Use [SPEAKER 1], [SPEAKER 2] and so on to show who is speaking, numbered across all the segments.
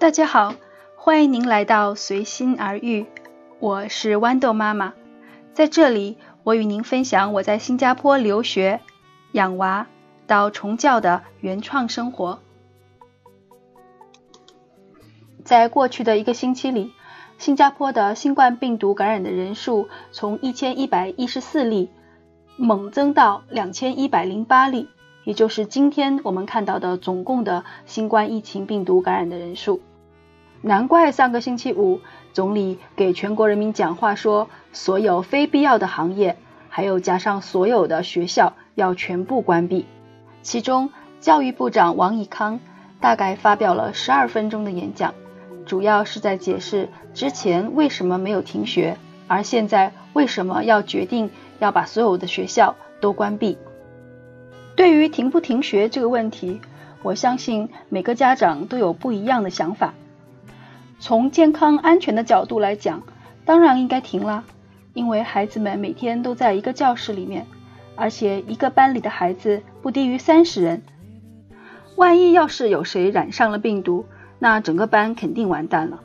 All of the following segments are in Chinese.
[SPEAKER 1] 大家好，欢迎您来到随心而遇，我是豌豆妈妈。在这里，我与您分享我在新加坡留学、养娃到重教的原创生活。在过去的一个星期里，新加坡的新冠病毒感染的人数从一千一百一十四例猛增到两千一百零八例，也就是今天我们看到的总共的新冠疫情病毒感染的人数。难怪上个星期五，总理给全国人民讲话说，所有非必要的行业，还有加上所有的学校要全部关闭。其中，教育部长王以康大概发表了十二分钟的演讲，主要是在解释之前为什么没有停学，而现在为什么要决定要把所有的学校都关闭。对于停不停学这个问题，我相信每个家长都有不一样的想法。从健康安全的角度来讲，当然应该停了，因为孩子们每天都在一个教室里面，而且一个班里的孩子不低于三十人。万一要是有谁染上了病毒，那整个班肯定完蛋了。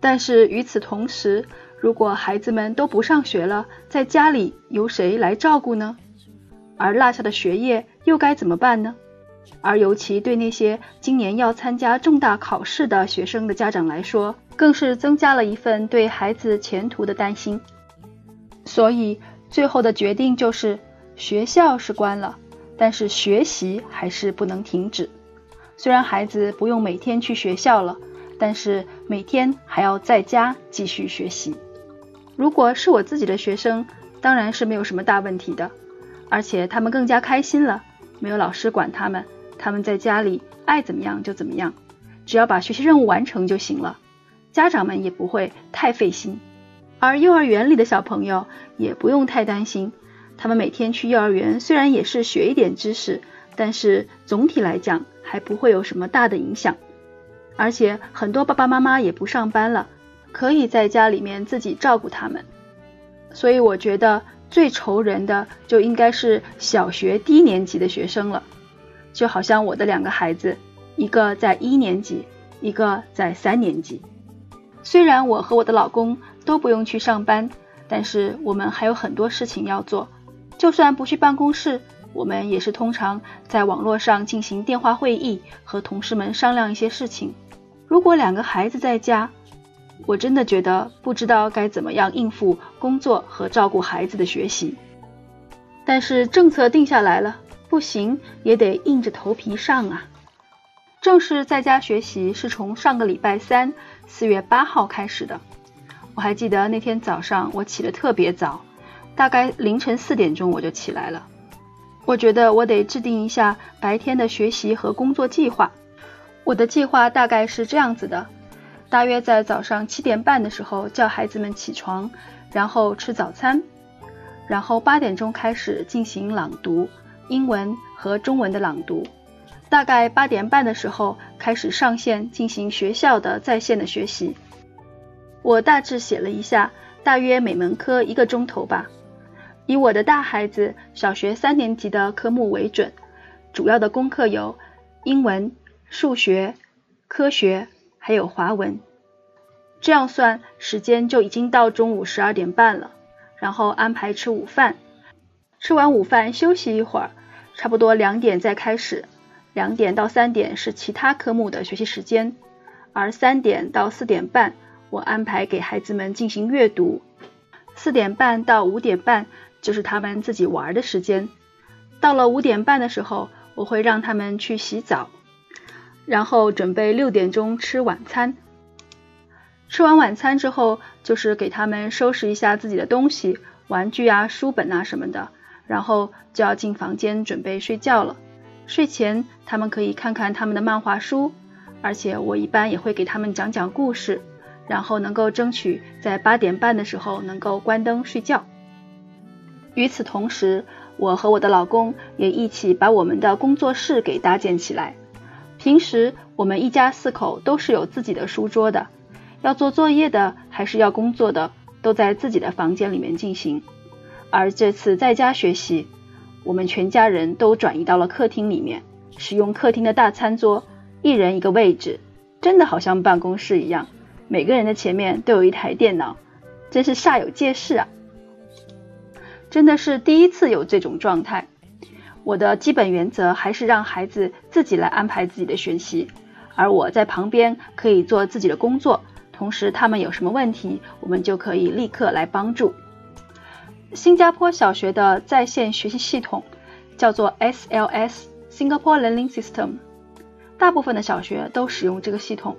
[SPEAKER 1] 但是与此同时，如果孩子们都不上学了，在家里由谁来照顾呢？而落下的学业又该怎么办呢？而尤其对那些今年要参加重大考试的学生的家长来说，更是增加了一份对孩子前途的担心。所以最后的决定就是，学校是关了，但是学习还是不能停止。虽然孩子不用每天去学校了，但是每天还要在家继续学习。如果是我自己的学生，当然是没有什么大问题的，而且他们更加开心了，没有老师管他们。他们在家里爱怎么样就怎么样，只要把学习任务完成就行了，家长们也不会太费心。而幼儿园里的小朋友也不用太担心，他们每天去幼儿园虽然也是学一点知识，但是总体来讲还不会有什么大的影响。而且很多爸爸妈妈也不上班了，可以在家里面自己照顾他们。所以我觉得最愁人的就应该是小学低年级的学生了。就好像我的两个孩子，一个在一年级，一个在三年级。虽然我和我的老公都不用去上班，但是我们还有很多事情要做。就算不去办公室，我们也是通常在网络上进行电话会议，和同事们商量一些事情。如果两个孩子在家，我真的觉得不知道该怎么样应付工作和照顾孩子的学习。但是政策定下来了。不行也得硬着头皮上啊！正式在家学习是从上个礼拜三，四月八号开始的。我还记得那天早上我起得特别早，大概凌晨四点钟我就起来了。我觉得我得制定一下白天的学习和工作计划。我的计划大概是这样子的：大约在早上七点半的时候叫孩子们起床，然后吃早餐，然后八点钟开始进行朗读。英文和中文的朗读，大概八点半的时候开始上线进行学校的在线的学习。我大致写了一下，大约每门科一个钟头吧。以我的大孩子小学三年级的科目为准，主要的功课有英文、数学、科学还有华文。这样算时间就已经到中午十二点半了，然后安排吃午饭，吃完午饭休息一会儿。差不多两点再开始，两点到三点是其他科目的学习时间，而三点到四点半我安排给孩子们进行阅读，四点半到五点半就是他们自己玩的时间。到了五点半的时候，我会让他们去洗澡，然后准备六点钟吃晚餐。吃完晚餐之后，就是给他们收拾一下自己的东西，玩具啊、书本啊什么的。然后就要进房间准备睡觉了。睡前他们可以看看他们的漫画书，而且我一般也会给他们讲讲故事，然后能够争取在八点半的时候能够关灯睡觉。与此同时，我和我的老公也一起把我们的工作室给搭建起来。平时我们一家四口都是有自己的书桌的，要做作业的还是要工作的，都在自己的房间里面进行。而这次在家学习，我们全家人都转移到了客厅里面，使用客厅的大餐桌，一人一个位置，真的好像办公室一样，每个人的前面都有一台电脑，真是煞有介事啊！真的是第一次有这种状态。我的基本原则还是让孩子自己来安排自己的学习，而我在旁边可以做自己的工作，同时他们有什么问题，我们就可以立刻来帮助。新加坡小学的在线学习系统叫做 SLS（Singapore Learning System），大部分的小学都使用这个系统。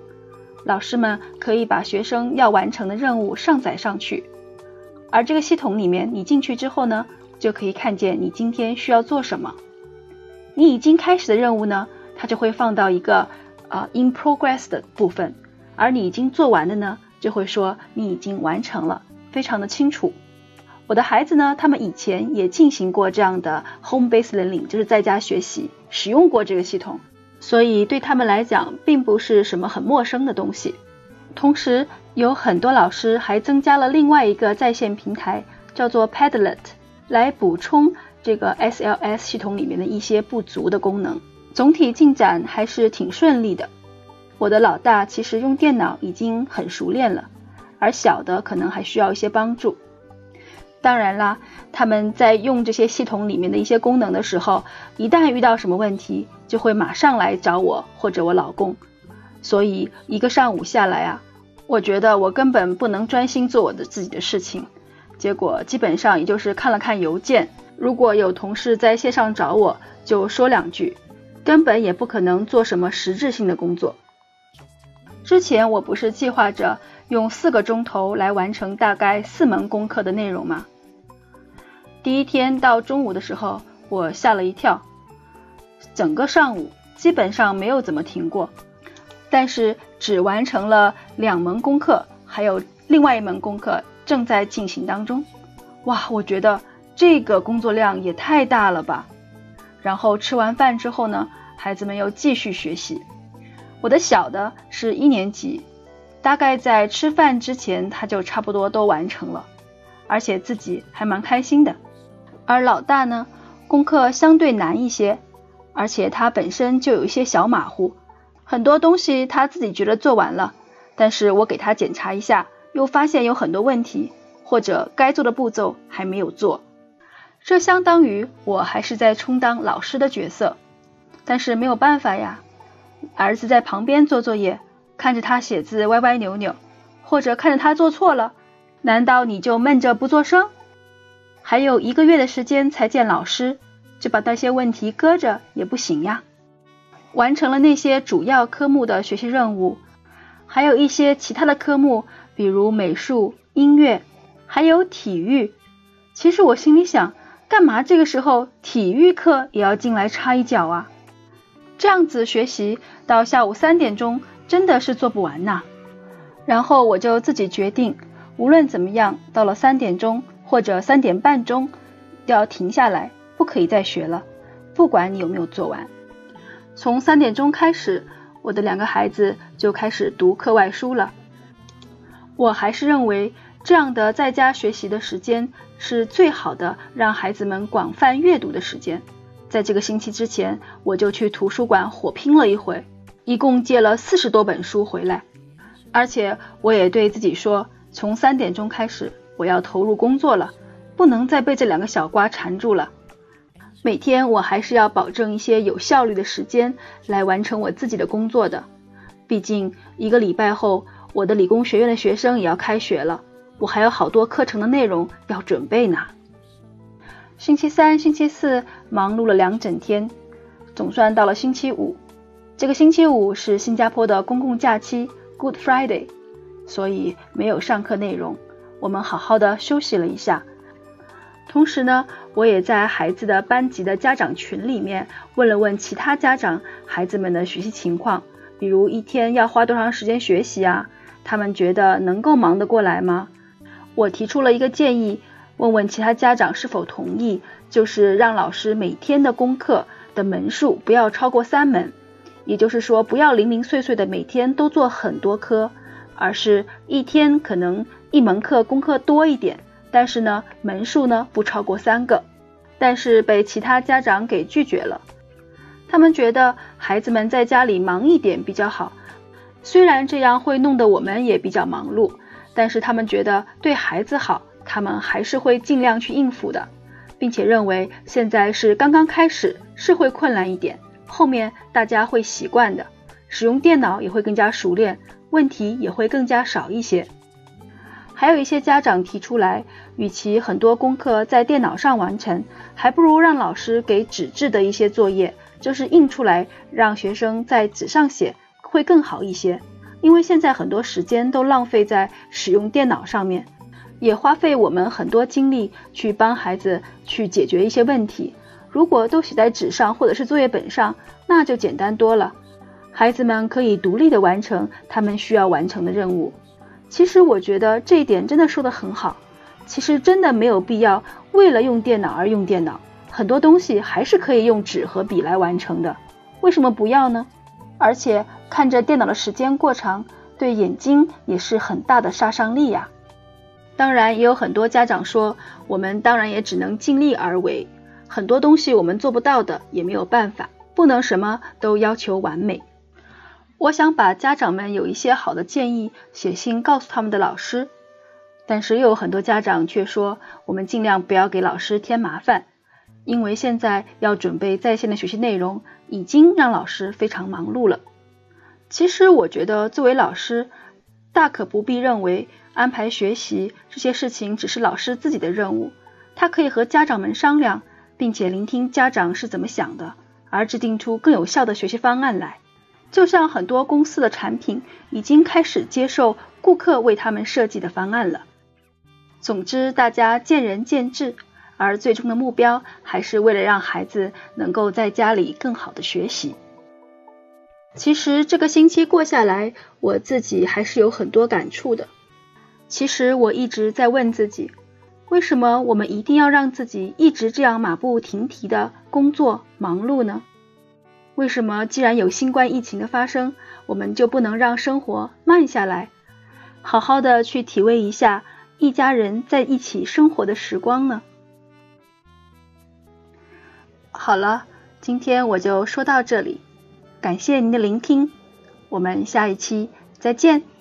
[SPEAKER 1] 老师们可以把学生要完成的任务上载上去，而这个系统里面，你进去之后呢？就可以看见你今天需要做什么。你已经开始的任务呢，它就会放到一个啊 in progress 的部分，而你已经做完的呢，就会说你已经完成了，非常的清楚。我的孩子呢，他们以前也进行过这样的 home based learning，就是在家学习，使用过这个系统，所以对他们来讲，并不是什么很陌生的东西。同时，有很多老师还增加了另外一个在线平台，叫做 Padlet。来补充这个 SLS 系统里面的一些不足的功能，总体进展还是挺顺利的。我的老大其实用电脑已经很熟练了，而小的可能还需要一些帮助。当然啦，他们在用这些系统里面的一些功能的时候，一旦遇到什么问题，就会马上来找我或者我老公。所以一个上午下来啊，我觉得我根本不能专心做我的自己的事情。结果基本上也就是看了看邮件，如果有同事在线上找我，就说两句，根本也不可能做什么实质性的工作。之前我不是计划着用四个钟头来完成大概四门功课的内容吗？第一天到中午的时候，我吓了一跳，整个上午基本上没有怎么停过，但是只完成了两门功课，还有另外一门功课。正在进行当中，哇，我觉得这个工作量也太大了吧。然后吃完饭之后呢，孩子们又继续学习。我的小的是一年级，大概在吃饭之前他就差不多都完成了，而且自己还蛮开心的。而老大呢，功课相对难一些，而且他本身就有一些小马虎，很多东西他自己觉得做完了，但是我给他检查一下。又发现有很多问题，或者该做的步骤还没有做，这相当于我还是在充当老师的角色，但是没有办法呀。儿子在旁边做作业，看着他写字歪歪扭扭，或者看着他做错了，难道你就闷着不作声？还有一个月的时间才见老师，就把那些问题搁着也不行呀。完成了那些主要科目的学习任务，还有一些其他的科目。比如美术、音乐，还有体育。其实我心里想，干嘛这个时候体育课也要进来插一脚啊？这样子学习到下午三点钟，真的是做不完呐。然后我就自己决定，无论怎么样，到了三点钟或者三点半钟，要停下来，不可以再学了，不管你有没有做完。从三点钟开始，我的两个孩子就开始读课外书了。我还是认为这样的在家学习的时间是最好的，让孩子们广泛阅读的时间。在这个星期之前，我就去图书馆火拼了一回，一共借了四十多本书回来。而且我也对自己说，从三点钟开始，我要投入工作了，不能再被这两个小瓜缠住了。每天我还是要保证一些有效率的时间来完成我自己的工作的。毕竟一个礼拜后。我的理工学院的学生也要开学了，我还有好多课程的内容要准备呢。星期三、星期四忙碌了两整天，总算到了星期五。这个星期五是新加坡的公共假期 Good Friday，所以没有上课内容，我们好好的休息了一下。同时呢，我也在孩子的班级的家长群里面问了问其他家长孩子们的学习情况，比如一天要花多长时间学习啊？他们觉得能够忙得过来吗？我提出了一个建议，问问其他家长是否同意，就是让老师每天的功课的门数不要超过三门，也就是说不要零零碎碎的每天都做很多科，而是一天可能一门课功课多一点，但是呢门数呢不超过三个。但是被其他家长给拒绝了，他们觉得孩子们在家里忙一点比较好。虽然这样会弄得我们也比较忙碌，但是他们觉得对孩子好，他们还是会尽量去应付的，并且认为现在是刚刚开始，是会困难一点，后面大家会习惯的，使用电脑也会更加熟练，问题也会更加少一些。还有一些家长提出来，与其很多功课在电脑上完成，还不如让老师给纸质的一些作业，就是印出来让学生在纸上写，会更好一些。因为现在很多时间都浪费在使用电脑上面，也花费我们很多精力去帮孩子去解决一些问题。如果都写在纸上或者是作业本上，那就简单多了，孩子们可以独立的完成他们需要完成的任务。其实我觉得这一点真的说的很好。其实真的没有必要为了用电脑而用电脑，很多东西还是可以用纸和笔来完成的。为什么不要呢？而且看着电脑的时间过长，对眼睛也是很大的杀伤力呀。当然，也有很多家长说，我们当然也只能尽力而为，很多东西我们做不到的也没有办法，不能什么都要求完美。我想把家长们有一些好的建议写信告诉他们的老师，但是又有很多家长却说，我们尽量不要给老师添麻烦，因为现在要准备在线的学习内容，已经让老师非常忙碌了。其实我觉得，作为老师，大可不必认为安排学习这些事情只是老师自己的任务，他可以和家长们商量，并且聆听家长是怎么想的，而制定出更有效的学习方案来。就像很多公司的产品已经开始接受顾客为他们设计的方案了。总之，大家见仁见智，而最终的目标还是为了让孩子能够在家里更好的学习。其实这个星期过下来，我自己还是有很多感触的。其实我一直在问自己，为什么我们一定要让自己一直这样马不停蹄的工作忙碌呢？为什么既然有新冠疫情的发生，我们就不能让生活慢下来，好好的去体味一下一家人在一起生活的时光呢？好了，今天我就说到这里，感谢您的聆听，我们下一期再见。